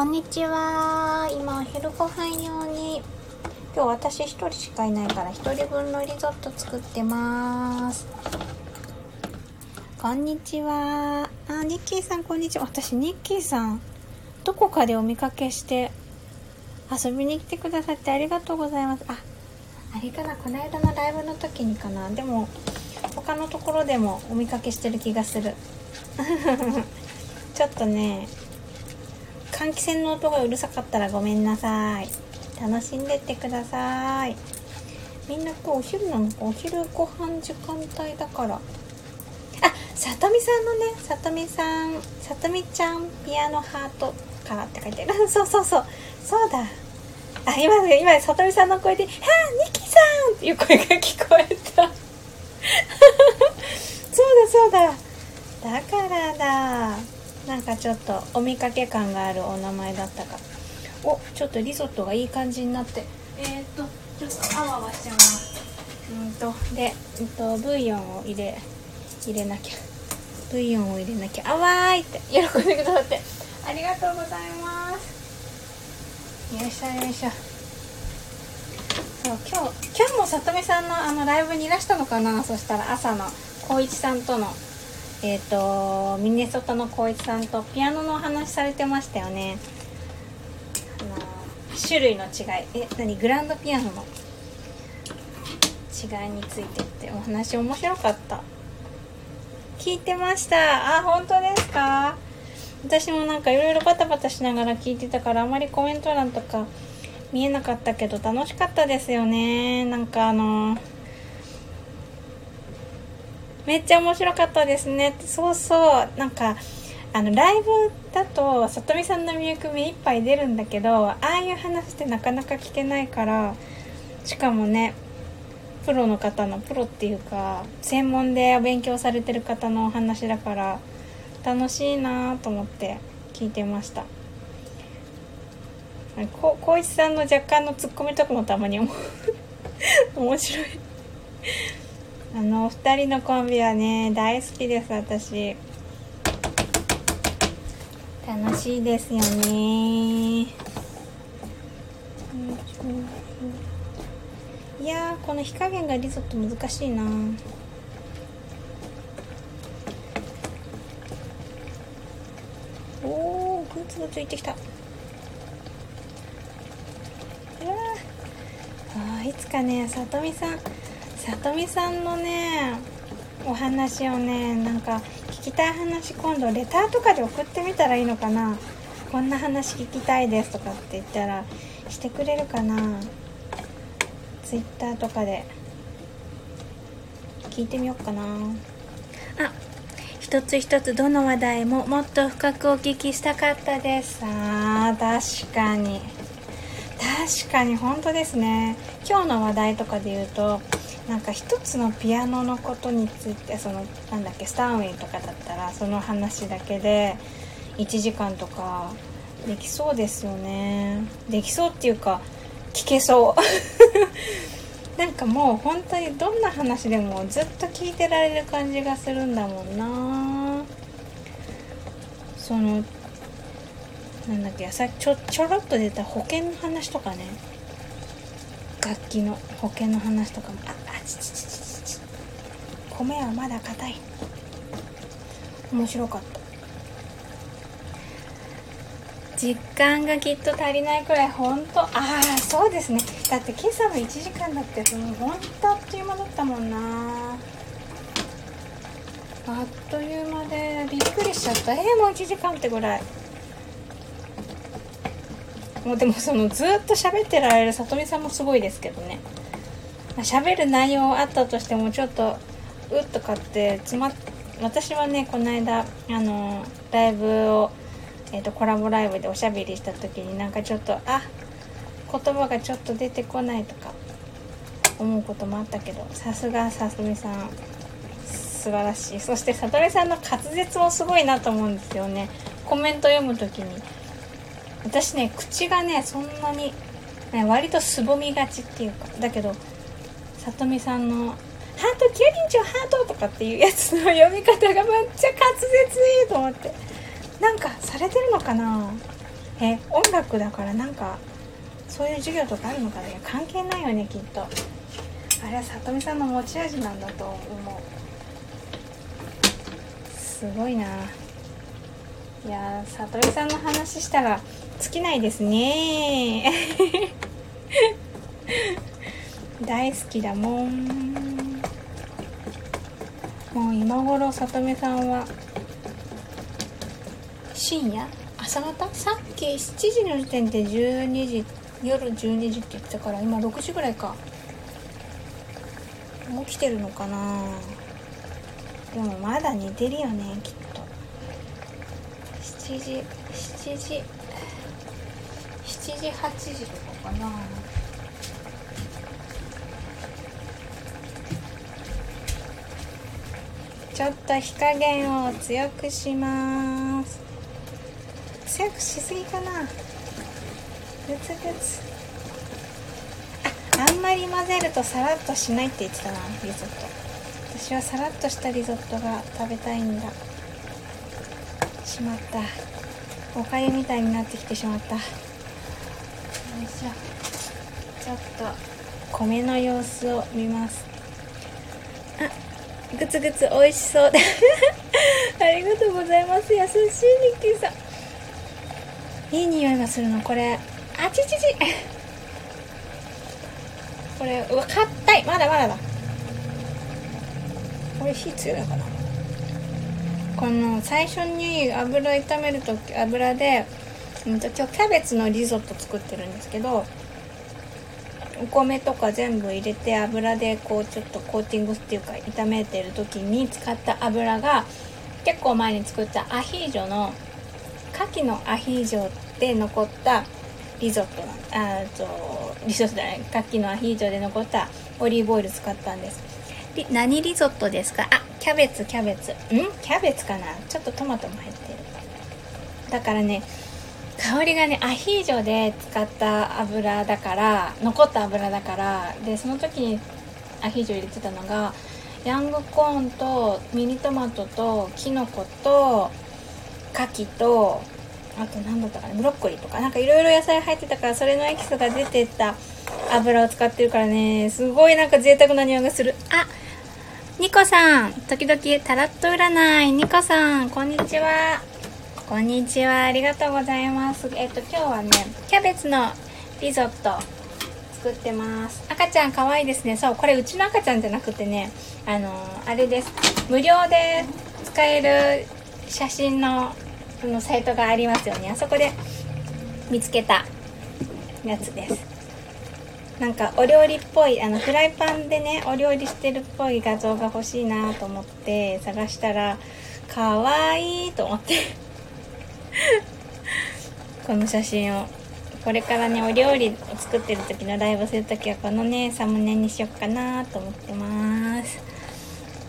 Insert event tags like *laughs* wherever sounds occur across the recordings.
こんにちは。今お昼ご飯用に、今日私一人しかいないから一人分のリゾット作ってます。こんにちは。あ、ニッキーさんこんにちは。私ニッキーさん、どこかでお見かけして、遊びに来てくださってありがとうございます。あ、あれかな、この間のライブの時にかな。でも、他のところでもお見かけしてる気がする。*laughs* ちょっとね、換気扇の音がうるさかったらごめんなさい。楽しんでってください。みんな今日お昼なのかお昼ご飯時間帯だから。あさとみさんのねさとみさん。さとみちゃんピアノハートからって書いてある。*laughs* そうそうそう。そうだ。あ今今さとみさんの声で「はあニキさん!」っていう声が聞こえた。*laughs* そうだそうだ。だからだ。なんかちょっとお見かけ感があるお名前だったか。おちょっとリゾットがいい感じになって。えー、っとちょっとあわあわしちゃうなうんとで、うんと、ブイヨンを入れ入れなきゃ。ブイヨンを入れなきゃ。あわーいって喜んでくださって。ありがとうございます。よいしょよいしょ。そう今日今日もさとみさんのあのライブにいらしたのかな？そしたら朝の光一さんとのえっ、とミネソタの光一さんとピアノのお話されてましたよね。あの種類の違い。え何？グランドピアノの違いについてってお話面白かった。聞いてました。あ本当ですか？私もなんかいろいろバタバタしながら聞いてたからあまりコメント欄とか見えなかったけど楽しかったですよね。なんかあのめっちゃ面白かったですね。そうそう。なんかあのライブだとさとみさんの魅力目いっぱい出るんだけどああいう話ってなかなか聞けないからしかもねプロの方のプロっていうか専門で勉強されてる方のお話だから楽しいなと思って聞いてました。こ光一さんの若干のツッコミとかもたまに *laughs* 面白い。あの二人のコンビはね大好きです私。楽しいですよね。いやこの火加減がリゾット難しいな。おーグツグツいってきた。うわあいつかねさとみさんさとみさんのねお話をねなんか聞きたい話今度レターとかで送ってみたらいいのかな。こんな話聞きたいですとかって言ったらしてくれるかな。ツイッターとかで。聞いてみようかな。あ一つ一つどの話題ももっと深くお聞きしたかったです。あー確かに。確かに本当ですね。今日の話題とかで言うとなんか一つのピアノのことについてそのなんだっけスターウェイとかだったらその話だけで1時間とかできそうですよね。できそうっていうか聞けそう。*laughs* なんかもう本当にどんな話でもずっと聞いてられる感じがするんだもんな。そのなんだっけさちょちょろっと出た保険の話とかね。楽器の保険の話とかも。ああちちちちち米はまだ硬い。面白かった。実感がきっと足りないくらい本当ああそうですね。だって今朝の1時間だってもう本当あっという間だったもんな。あっという間でびっくりしちゃった。えー、もう1時間ってぐらい。もうでもそのずっと喋ってられるさとみさんもすごいですけどね。喋る内容あったとしてもちょっとうっとかって詰まっ私はねこの間あのライブをえーと、コラボライブでおしゃべりした時になんかちょっとあ言葉がちょっと出てこないとか思うこともあったけどさすがさとみさん素晴らしい。そしてさとみさんの滑舌もすごいなと思うんですよね。コメント読む時に。私ね口がねそんなに、ね、割とすぼみがちっていうかだけどさとみさんの「ハートキュリンチョハート」とかっていうやつの読み方がめっちゃ滑舌いいと思って。なんかされてるのかな？え音楽だからなんかそういう授業とかあるのかな？いや関係ないよねきっと。あれはさとみさんの持ち味なんだと思う。すごいな。いやさとみさんの話したら尽きないですね。*laughs* 大好きだもん。もう今頃さとみさんは。深夜？朝方？さっき7時の時点で12時夜12時って言ってたから今6時ぐらいか。起きてるのかな。でもまだ寝てるよねきっと。7時7時。時8時とかかな。ちょっと火加減を強くします。強くしすぎかな。グツグツ。ああんまり混ぜるとサラッとしないって言ってたなリゾット。私はサラッとしたリゾットが食べたいんだ。しまった。おかゆみたいになってきてしまった。よいしょちょっと米の様子を見ます。あグツグツ美味しそう。*laughs* ありがとうございます。優しいニッキーさん。いい匂いがするの。これあちちち。*laughs* これうわ硬い。まだまだだ。これ火強いかな。この最初に油炒めると油で、うんと、今日キャベツのリゾット作ってるんですけどお米とか全部入れて油でこうちょっとコーティングっていうか炒めてる時に使った油が結構前に作ったアヒージョの牡蠣のアヒージョで残ったリゾットあとリゾットじゃない牡蠣のアヒージョで残ったオリーブオイル使ったんです。何リゾットですか？あキャベツキャベツ。ん？キャベツかな？ちょっとトマトも入ってる。だからね香りがねアヒージョで使った油だから残った油だからでその時にアヒージョ入れてたのがヤングコーンとミニトマトとキノコと牡蠣とあと何だったかなブロッコリーとかなんかいろいろ野菜入ってたからそれのエキスが出てた油を使ってるからねすごいなんか贅沢な匂いがする。あニコさん時々タラット占い。ニコさんこんにちは。こんにちは。ありがとうございます。えっと今日はねキャベツのリゾット作ってます。赤ちゃん可愛いですね。そうこれうちの赤ちゃんじゃなくてねあのー、あれです。無料で使える写真のそのサイトがありますよね。あそこで見つけたやつです。なんかお料理っぽいあのフライパンでねお料理してるっぽい画像が欲しいなと思って探したらかわいいと思って。*laughs* この写真をこれからねお料理を作ってる時のライブする時はこのねサムネにしよっかなと思ってます。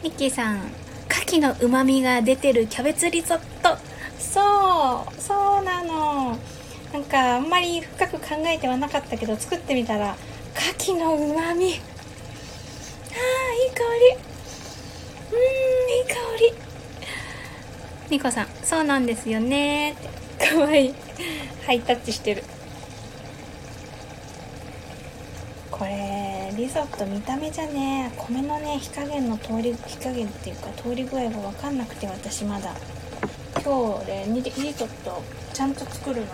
ミッキーさん牡蠣のうまみが出てるキャベツリゾット。そうそうなの。なんかあんまり深く考えてはなかったけど作ってみたら牡蠣のうまみあーいい香り。うんいい香り。ニコさんそうなんですよね。ってかわい。いハイタッチしてる。これリゾット見た目じゃね米のね火加減の通り火加減っていうか通り具合が分かんなくて私まだ。今日でリゾットちゃんと作るの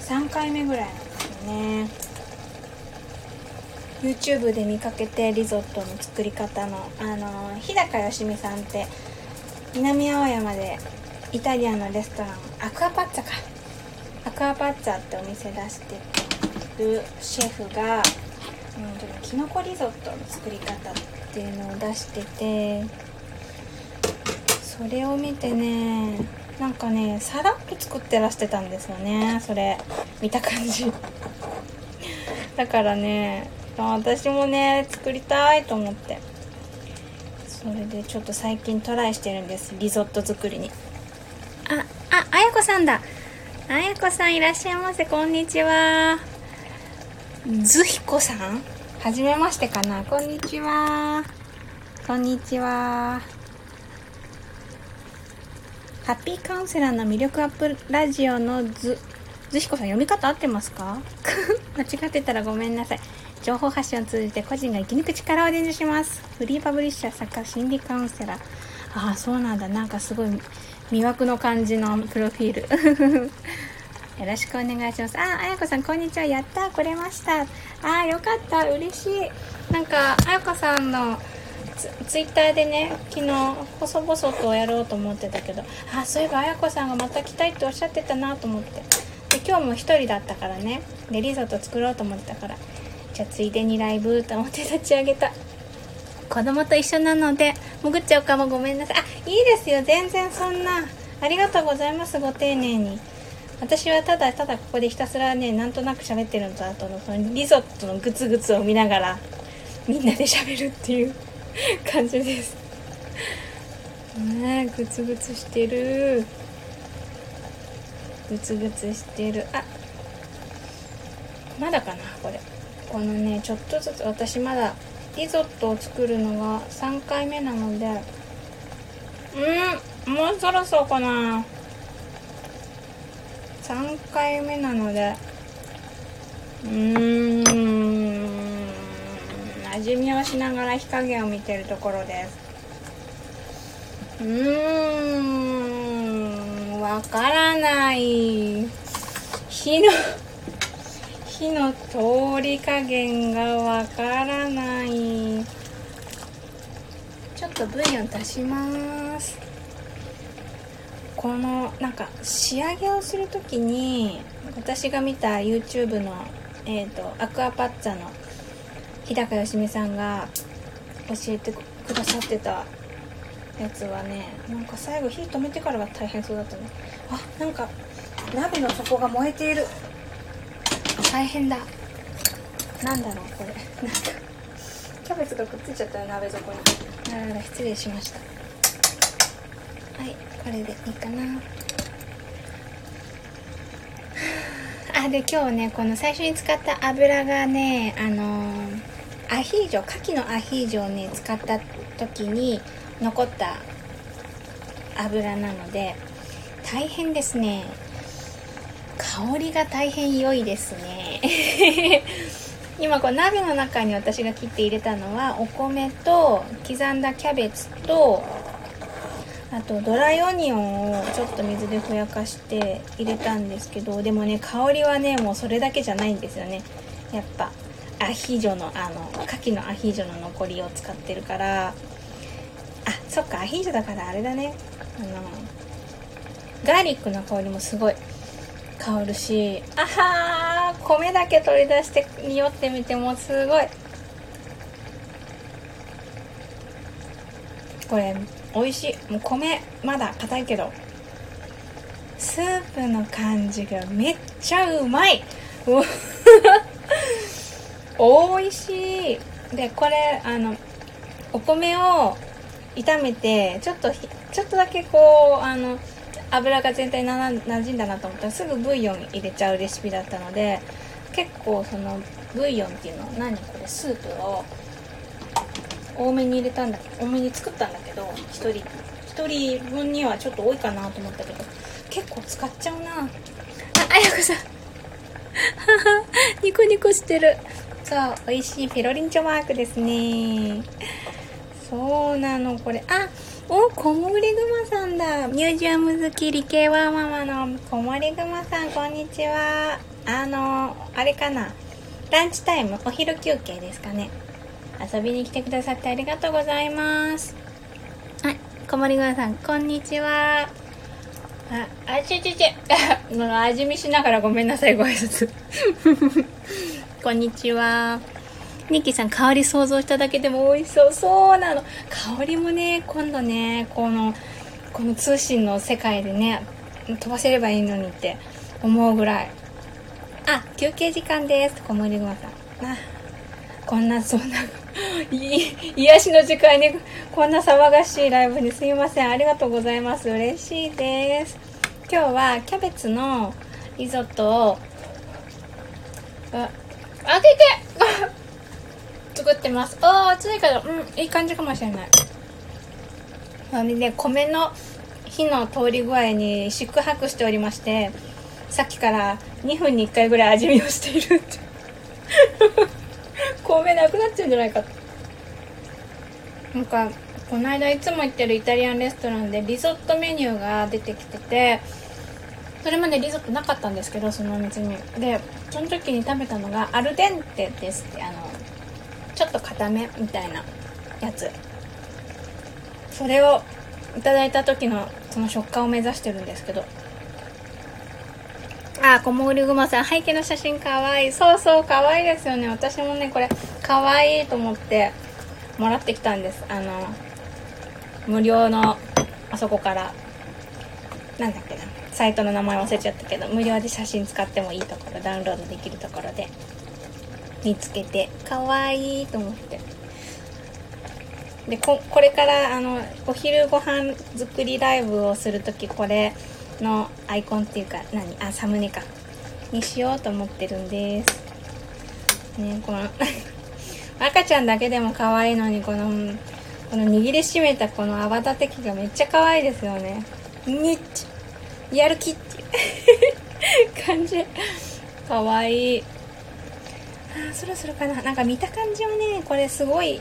3回目ぐらいなんですよね。YouTube で見かけてリゾットの作り方の。あの日高よしみさんって南青山でイタリアのレストラン。アクアパッツァか。アクアパッツァってお店出してるシェフが、うん、きのこリゾットの作り方っていうのを出しててそれを見てねなんかねさらっと作ってらしてたんですよね。それ見た感じ。*laughs* だからね私もね作りたいと思って。それでちょっと最近トライしてるんです。リゾット作りに。あ、あ、あやこさんだ。あやこさんいらっしゃいませ。こんにちは。ずひこさん？はじめましてかな。こんにちは。こんにちは。ハッピーカウンセラーの魅力アップラジオのず、ずひこさん読み方合ってますか？*laughs* 間違ってたらごめんなさい。情報発信を通じて個人が生き抜く力を伝授します。フリーパブリッシャー、作家、心理カウンセラー。ああ、そうなんだ。なんかすごい魅惑の感じのプロフィール。*laughs* よろしくお願いします。ああやこさんこんにちは。やった来れました。あよかった。嬉しい。なんかあやこさんのツイッターでね昨日細々とやろうと思ってたけどあそういえばあやこさんがまた来たいっておっしゃってたなと思って。で今日も1人だったからね。でリゾット作ろうと思ってたから。じゃあついでにライブと思って立ち上げた。子供と一緒なので潜っちゃうかもごめんなさい。あいいですよ。全然そんな。ありがとうございますご丁寧に。私はただただここでひたすらねなんとなく喋ってるのとあとのそのリゾットのグツグツを見ながらみんなで喋るっていう *laughs* 感じです。ねえグツグツしてる。グツグツしてる。あまだかなこれ。このねちょっとずつ私まだリゾットを作るのが3回目なので。うんもうそろそろかな。3回目なので。うーん。味見をしながら火加減を見てるところです。うーん。わからない。火の火の通り加減がわからない。ちょっとブイヨン足します。このなんか仕上げをする時に私が見た YouTube の、えーと、アクアパッツァの日高よしみさんが教えてくださってたやつはねなんか最後火止めてからが大変そうだったね。あなんか鍋の底が燃えている。大変だ。なんだろうこれ。なんかキャベツがくっついちゃったよ鍋底に。あらら失礼しました。はいこれでいいかな。*sighs* あで今日ねこの最初に使った油がねあのー、アヒージョ牡蠣のアヒージョをね使った時に残った油なので大変ですね。香りが大変良いですね。*laughs* 今こう鍋の中に私が切って入れたのはお米と刻んだキャベツとあとドライオニオンをちょっと水でふやかして入れたんですけどでもね香りはねもうそれだけじゃないんですよね。やっぱアヒージョのあの牡蠣のアヒージョの残りを使ってるから。あそっかアヒージョだからあれだね。あのガーリックの香りもすごい。香るしあはー米だけ取り出して匂ってみてもすごい。これ美味しい。もう米まだ硬いけど。スープの感じがめっちゃうまい。美味しい。でこれあのお米を炒めてちょっとちょっとだけこうあの油が全体にな馴染んだなと思ったらすぐブイヨン入れちゃうレシピだったので結構そのブイヨンっていうのは何これスープを多めに入れたんだ多めに作ったんだけど1人1人分にはちょっと多いかなと思ったけど結構使っちゃうな。ああやこさん。ニコニコしてる。そう美味しいペロリンチョマークですね。そうなのこれ。あおこもりぐまさんだミュージアム好き理系ワーママのこもりぐまさんこんにちはあのあれかなランチタイムお昼休憩ですかね遊びに来てくださってありがとうございますはいこもりぐまさんこんにちはあ、あちちち。*laughs* もう味見しながらごめんなさい、ご挨拶。*laughs* こんにちは。ニッキーさん、香り想像しただけでも美味しそう。そうなの。香りもね、今度ね、この、この通信の世界でね、飛ばせればいいのにって思うぐらい。あ、休憩時間です。小森ごまさん。あ、こんな、そんな、*laughs* い癒しの時間にこんな騒がしいライブにすいません。ありがとうございます。嬉しいです。今日はキャベツのリゾットを、あ、開けて *laughs* 作ってます。ああ、暑いけど、うん、いい感じかもしれない。あれで、米の火の通り具合に四苦八苦しておりまして、さっきから2分に1回ぐらい味見をしているって。*laughs* 米なくなっちゃうんじゃないかなんか、この間いつも行ってるイタリアンレストランでリゾットメニューが出てきてて、それまでリゾットなかったんですけど、そのお店に。で、その時に食べたのがアルデンテですって、あの、ちょっと固めみたいなやつそれをいただいた時のその食感を目指してるんですけどあ、小森ぐまさん、背景の写真かわいい。そうそう、かわいいですよね。私もね、これ、かわいいと思って、もらってきたんです。あの、無料の、あそこから、なんだっけな、サイトの名前忘れちゃったけど、無料で写真使ってもいいところ、ダウンロードできるところで、見つけてかわいいと思って。でここれからあのお昼ご飯作りライブをする時これのアイコンっていうか何？あサムネか。にしようと思ってるんです。ねこの *laughs* 赤ちゃんだけでも可愛いいのにこのこの握りしめたこの泡立て器がめっちゃ可愛いいですよね。にっちやる気っていう。*laughs* 感じ。可愛い。あそろそろかな。なんか見た感じはねこれすごい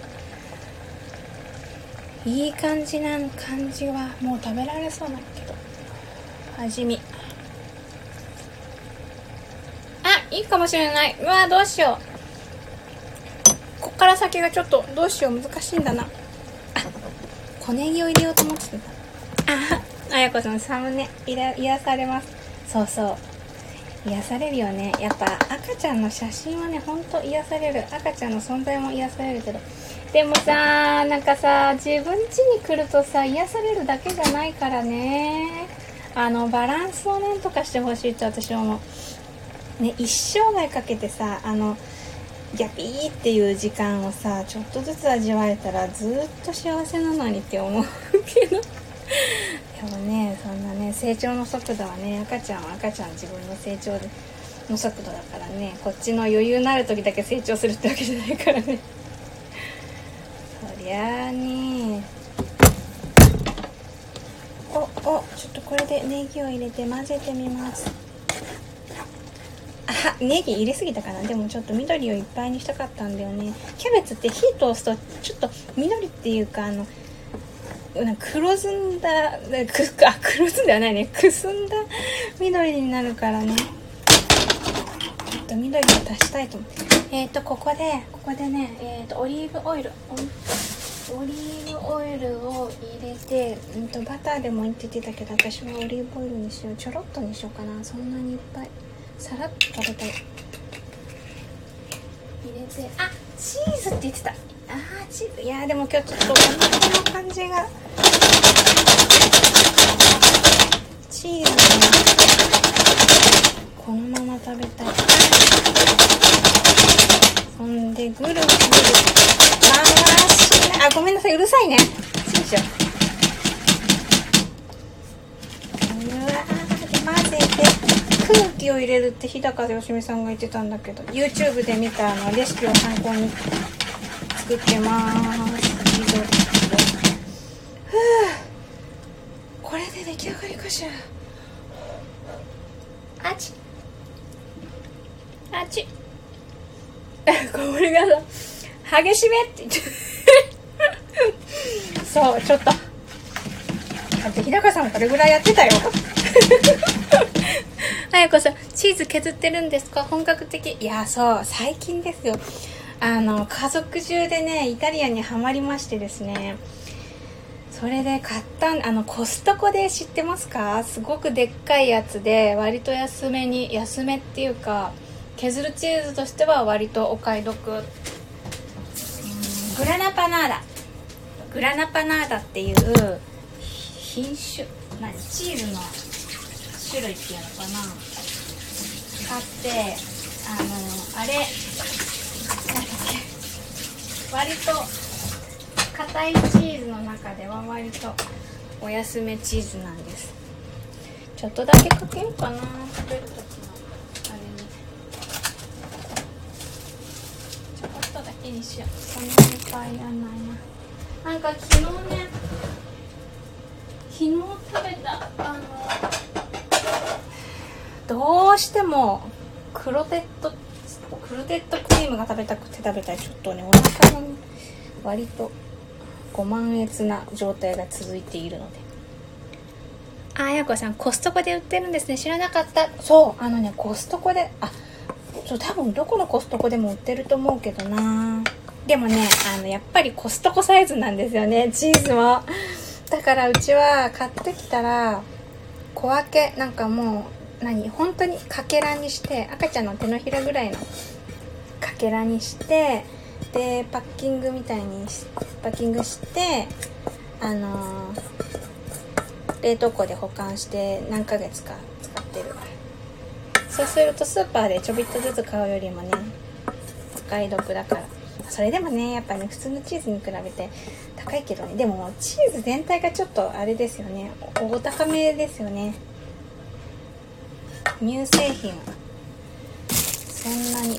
いい感じな感じはもう食べられそうなんだけど。味見。あいいかもしれない。うわどうしよう。こっから先がちょっとどうしよう。難しいんだな。あ小ネギを入れようと思ってた。ああやこさんサムネ癒されます。そうそう。癒されるよね。やっぱ赤ちゃんの写真はねほんと癒される。赤ちゃんの存在も癒されるけど。でもさなんかさ自分家に来るとさ癒されるだけじゃないからね。あのバランスをなんとかしてほしいって私は思う。ね一生涯かけてさあのギャピーっていう時間をさちょっとずつ味わえたらずっと幸せなのにって思うけど。でもねそんなね成長の速度はね赤ちゃんは赤ちゃん自分の成長の速度だからねこっちの余裕のある時だけ成長するってわけじゃないからね。そりゃあね。おおちょっとこれでネギを入れて混ぜてみます。あネギ入れすぎたかな？でもちょっと緑をいっぱいにしたかったんだよね。キャベツって火通すとちょっと緑っていうかあのなんか黒ずんだくあ黒ずんではないね。くすんだ緑になるからね。ちょっと緑を足したいと思って。えっ、ー、とここでここでねえっ、ー、とオリーブオイル。オリーブオイルを入れて、うんと、バターでもいいって言ってたけど私はオリーブオイルにしよう。ちょろっとにしようかな。そんなにいっぱい。さらっと食べたい。入れてあチーズって言ってた。あーチーズいやでも今日ちょっとお腹の感じが。チーズ。このまま食べたい。そんでぐるぐる。回しなあごめんなさい。うるさいね。よいしょ。うわ混ぜて。空気を入れるって日高よしみさんが言ってたんだけど YouTube で見たあのレシピを参考に。作ってますリゾットふうこれで出来上がりかしらあちあち *laughs* これがさ、激しめって言って。*laughs* そう、ちょっと。だって日高さんこれぐらいやってたよ。あやこさん、チーズ削ってるんですか？本格的。いや、そう、最近ですよ。あの、家族中でね、イタリアンにはまりましてですね。それで買ったあのコストコで知ってますか？すごくでっかいやつで割と安めに安めっていうか削るチーズとしては割とお買い得。グラナパナーダ。グラナパナーダっていう品種。何チーズの種類っていうのかな？買ってあのあれ割と硬いチーズの中では割とお安めチーズなんです。ちょっとだけかけようかな。食べる時のあれに。ちょこっとだけにしよう。そんなにいっぱいいらないな。なんか昨日ね昨日食べたあのどうしてもクロテッドクロテッドリームが食べたくて食べたらちょっとねお腹が割とご満悦な状態が続いているので。あやこさんコストコで売ってるんですね。知らなかった。そうあのねコストコであそう多分どこのコストコでも売ってると思うけどな。でもねあのやっぱりコストコサイズなんですよねチーズもだからうちは買ってきたら小分けなんかもう何本当にかけらにして赤ちゃんの手のひらぐらいのかけらにしてでパッキングみたいにパッキングしてあのー、冷凍庫で保管して何ヶ月か使ってる。そうするとスーパーでちょびっとずつ買うよりもねお買い得だから。それでもねやっぱね普通のチーズに比べて高いけどね。でもチーズ全体がちょっとあれですよね。お高めですよね。乳製品そんなに。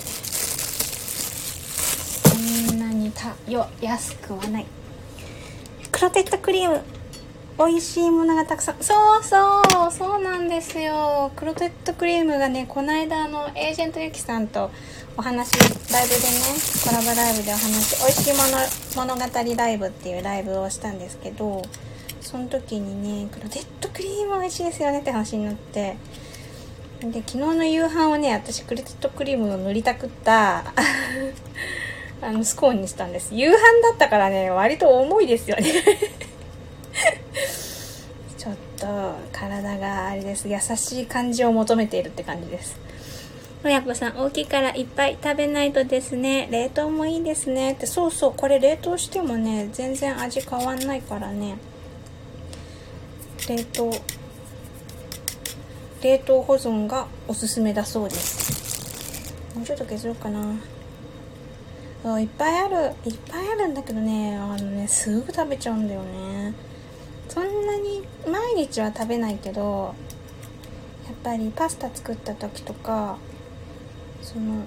たよ安くはない。クロテッドクリーム美味しいものがたくさん。そうそうそうなんですよ。クロテッドクリームがねこの間のエージェントゆきさんとお話ライブでねコラボライブでお話美味しいもの物語ライブっていうライブをしたんですけどその時にねクロテッドクリーム美味しいですよねって話になって。で昨日の夕飯はね私クロテッドクリームを塗りたくった。あのスコーンにしたんです。夕飯だったからね割と重いですよね。*laughs* ちょっと体があれです。優しい感じを求めているって感じです。親子さん大きいからいっぱい食べないとですね。冷凍もいいですね。ってそうそうこれ冷凍してもね全然味変わんないからね。冷凍。冷凍保存がおすすめだそうです。もうちょっと削ろうかな。そういっぱいあるいっぱいあるんだけどねあのねすぐ食べちゃうんだよね。そんなに毎日は食べないけどやっぱりパスタ作った時とかその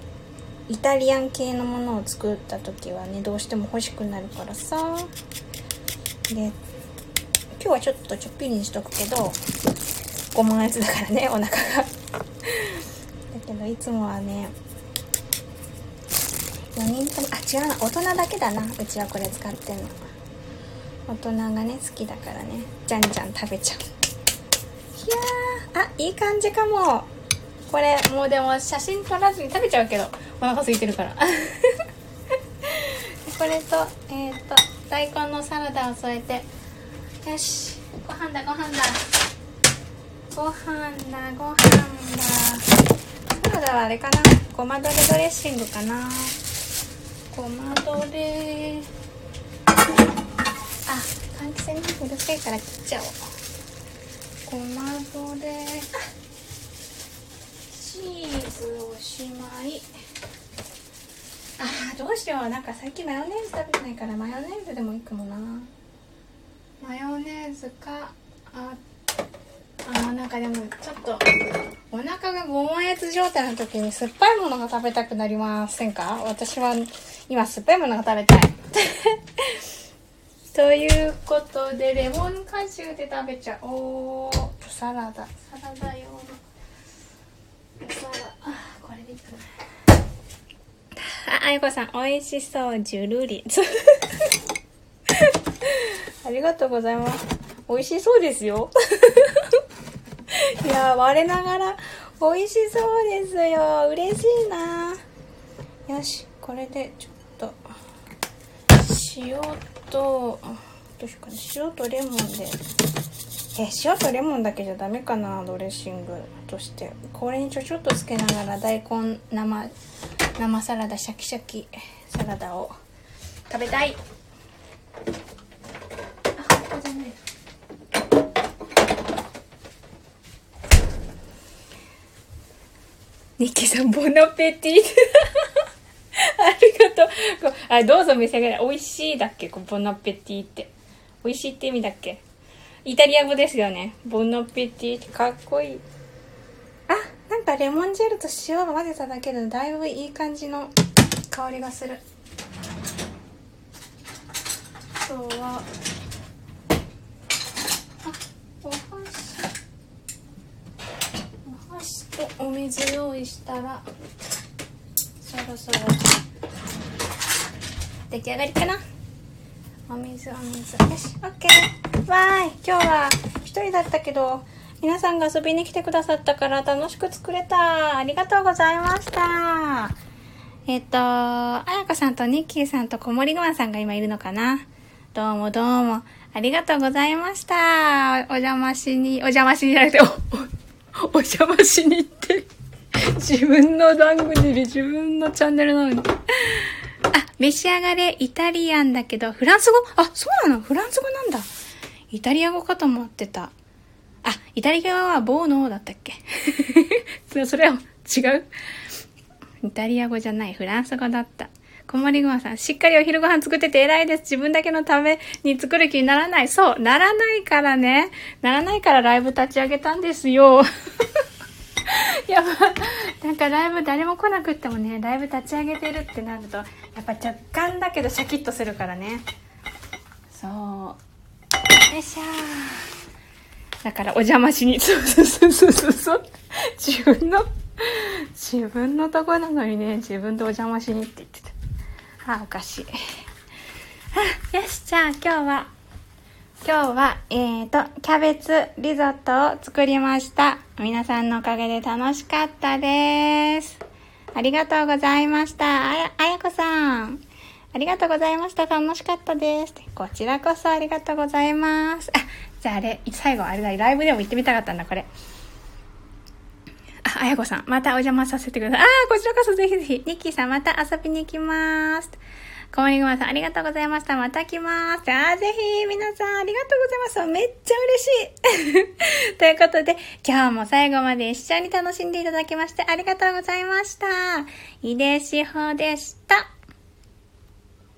イタリアン系のものを作った時はねどうしても欲しくなるからさ。で今日はちょっとちょっぴりにしとくけど5万円だからねお腹が。だけどいつもはね4人ともあ違うな。大人だけだな。うちはこれ使ってんの。大人がね好きだからね。じゃんじゃん食べちゃう。いやあいい感じかも。これもうでも写真撮らずに食べちゃうけどお腹空いてるから。*laughs* これとえっ、ー、と大根のサラダを添えて。よし。ご飯だご飯だ。ご飯だご飯だ。サラダはあれかな。ごまドレドレッシングかな。ごまどれあ換気扇うるさいから切っちゃおう。ごまどれチーズおしまい。あどうしよう。なんか最近マヨネーズ食べてないからマヨネーズでもいいかもな。マヨネーズかああなんかでもちょっとお腹がご満悦状態の時に酸っぱいものが食べたくなりませんか？私は今酸っぱいものが食べたい。ということでレモン果汁で食べちゃおうサラダ。サラダ用のサラダあこれでいいかな。あ、あやこさん、美味しそう、ジュルリ。*laughs* ありがとうございます。美味しそうですよ。いや我ながら美味しそうですよ。嬉しいな。よし、これでちょっと、塩と、どうしようかな。塩とレモンで。え、塩とレモンだけじゃダメかな、ドレッシングとして。これにちょちょっとつけながら大根生、生サラダ、シャキシャキサラダを食べたい。ニッキーさん、ボナペティ *laughs* ありがとう。あ、どうぞ召し上がれ。美味しいだっけ？ボナペティって。美味しいって意味だっけ？イタリア語ですよね。ボナペティってかっこいい。あ、なんかレモンジェルと塩を混ぜただけでだいぶいい感じの香りがする。あとは、お水用意したらそろそろ出来上がりかな。お水お水。よし OK わー。い今日は一人だったけど皆さんが遊びに来てくださったから楽しく作れた。ありがとうございました。えっとあやかさんとニッキーさんと小森ごまさんが今いるのかな。どうもどうも。ありがとうございました。お邪魔しにお邪魔しにじゃなくておお邪魔しに行って自分の番組で自分のチャンネルなのに。あ、召し上がれ、イタリアンだけど、フランス語？あ、そうなの？フランス語なんだ。イタリア語かと思ってた。あ、イタリア語はボーノーだったっけ？*laughs* それは違うイタリア語じゃない、フランス語だった。小森ごまさん、しっかりお昼ご飯作ってて偉いです。自分だけのために作る気にならない。そう、ならないからね。ならないからライブ立ち上げたんですよ。*laughs* やばなんかライブ誰も来なくってもね、ライブ立ち上げてるってなると、やっぱ若干だけどシャキッとするからね。そう。よいしょだからお邪魔しに、そうそうそうそうそう。自分の、自分のとこなのにね、自分でお邪魔しにって言ってた。あ、おかしい。*laughs* よし、じゃあ今日は、今日は、えーと、キャベツリゾットを作りました。皆さんのおかげで楽しかったです。ありがとうございました。あや、あやこさん。ありがとうございました。楽しかったです。こちらこそありがとうございます。あ、じゃああれ、最後あれだ、ライブでも行ってみたかったんだ、これ。あ、やこさん、またお邪魔させてください。ああこちらこそぜひぜひ。ニッキーさん、また遊びに行きます。コモリグマさん、ありがとうございました。また来ます。あぜひ、皆さん、ありがとうございます。めっちゃ嬉しい。*laughs* ということで、今日も最後まで一緒に楽しんでいただきまして、ありがとうございました。井出志保でした。